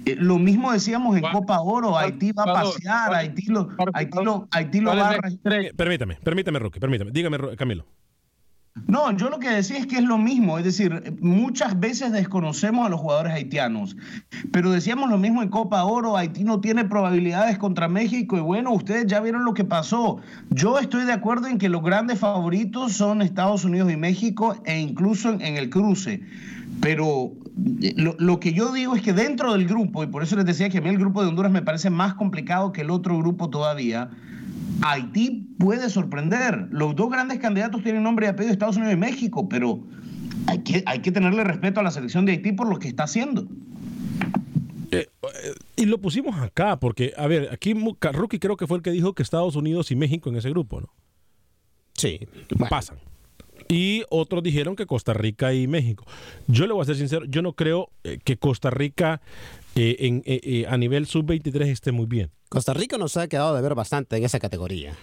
Eh, lo mismo decíamos en Copa Oro, Haití va a pasear, ¿Cuál- Haití lo, Haití lo, Haití lo ¿Cuál va a... Eh, Permítame, permítame, Roque, permítame. Dígame, Camilo. No, yo lo que decía es que es lo mismo, es decir, muchas veces desconocemos a los jugadores haitianos, pero decíamos lo mismo en Copa Oro, Haití no tiene probabilidades contra México y bueno, ustedes ya vieron lo que pasó. Yo estoy de acuerdo en que los grandes favoritos son Estados Unidos y México e incluso en, el cruce, pero eh, lo que yo digo es que dentro del grupo, y por eso les decía que a mí el grupo de Honduras me parece más complicado que el otro grupo todavía, Haití puede sorprender. Los dos grandes candidatos tienen nombre y apellido Estados Unidos y México, pero hay que, hay que tenerle respeto a la selección de Haití por lo que está haciendo. Eh, eh, y lo pusimos acá porque, a ver, aquí Rookie creo que fue el que dijo que Estados Unidos y México en ese grupo, ¿no? Sí. Pasan. Y otros dijeron que Costa Rica y México. Yo le voy a ser sincero, yo no creo eh, que Costa Rica eh, en, eh, eh, a nivel sub-23 esté muy bien. Costa Rica nos ha quedado de ver bastante en esa categoría.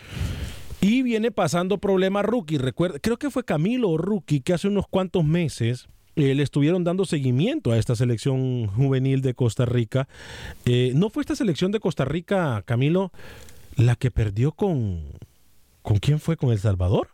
Y viene pasando problema Rookie. Recuerda, creo que fue Camilo o Rookie que hace unos cuantos meses eh, le estuvieron dando seguimiento a esta selección juvenil de Costa Rica. Eh, ¿No fue esta selección de Costa Rica, Camilo, la que perdió con... ¿Con quién fue? ¿Con El Salvador?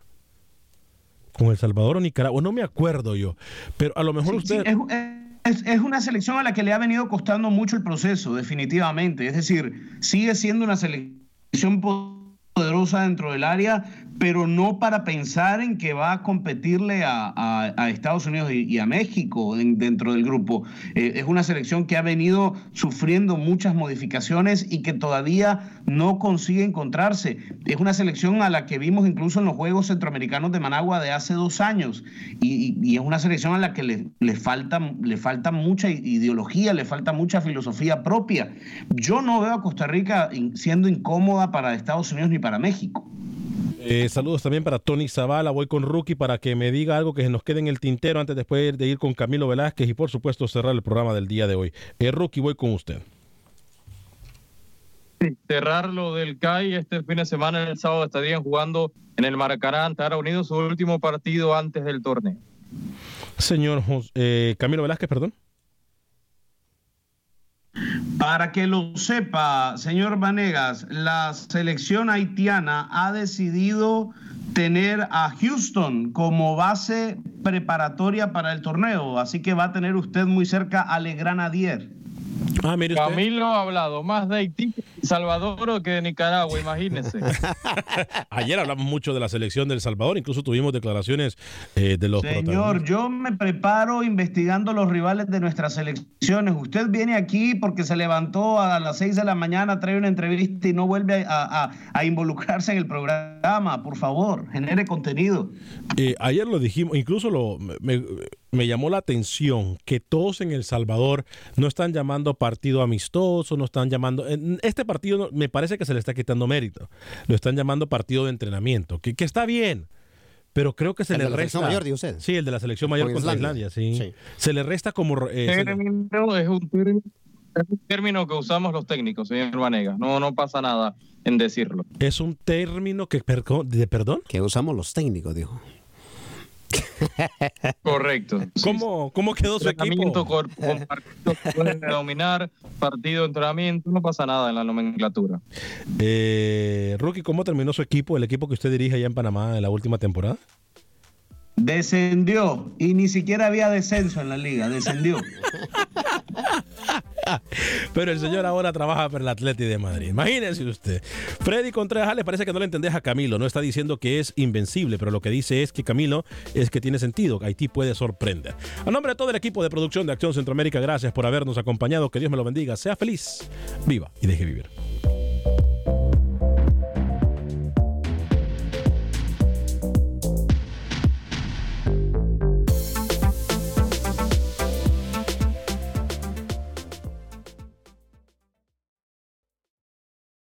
¿Con El Salvador o Nicaragua? No me acuerdo yo. Pero a lo mejor Sí, usted... es, es- es una selección a la que le ha venido costando mucho el proceso, definitivamente. Es decir, sigue siendo una selección poderosa dentro del área, pero no para pensar en que va a competirle a, Estados Unidos y, a México en- dentro del grupo. Eh, es una selección que ha venido sufriendo muchas modificaciones y que todavía no consigue encontrarse. Es una selección a la que vimos incluso en los Juegos Centroamericanos de Managua de hace dos años y, y- es una selección a la que le, le falta, le falta mucha ideología, le falta mucha filosofía propia. Yo no veo a Costa Rica siendo incómoda para Estados Unidos ni para México. Eh, saludos también para Tony Zavala. Voy con Rookie para que me diga algo que se nos quede en el tintero antes después de ir con Camilo Velázquez y por supuesto cerrar el programa del día de hoy. Eh, Rookie, voy con usted. cerrar lo del CAI este fin de semana, el sábado estarían jugando en el Maracaná ante Unido su último partido antes del torneo. Señor eh, Camilo Velázquez, perdón. Para que lo sepa, señor Vanegas, la selección haitiana ha decidido tener a Houston como base preparatoria para el torneo, así que va a tener usted muy cerca a Legrand Adier. Ah, Camilo ha hablado más de Haití, Salvador que de Nicaragua, imagínese. Ayer hablamos mucho de la selección del Salvador, incluso tuvimos declaraciones eh, de los Señor, yo me preparo investigando los rivales de nuestras selecciones. Usted viene aquí porque se levantó a las 6 de la mañana, trae una entrevista y no vuelve a, involucrarse en el programa. Por favor, genere contenido. Eh, ayer lo dijimos, incluso lo, me llamó la atención que todos en El Salvador no están llamando partido amistoso, no están llamando... Este partido me parece que se le está quitando mérito. Lo están llamando partido de entrenamiento, que, está bien. Pero creo que se le resta. La mayor, usted. Sí, el de la selección mayor contra Islandia, sí. Se le resta como. Eh, es, un término, que usamos los técnicos, señor Vanega. No, no pasa nada en decirlo. Es un término que. ¿De perdón? Que usamos los técnicos, dijo. Correcto. ¿Cómo, ¿Cómo quedó su equipo? pueden denominar partido de entrenamiento, no pasa nada en la nomenclatura. Eh, Rookie, ¿cómo terminó su equipo, el equipo que usted dirige allá en Panamá en la última temporada? Descendió y ni siquiera había descenso en la liga, descendió. Pero el señor ahora trabaja para el Atleti de Madrid. Imagínense usted. Freddy Contreras le parece que no le entendés a Camilo. No está diciendo que es invencible, pero lo que dice es que Camilo es que tiene sentido. Haití puede sorprender. A nombre de todo el equipo de producción de Acción Centroamérica, gracias por habernos acompañado. Que Dios me lo bendiga. Sea feliz, viva y deje vivir.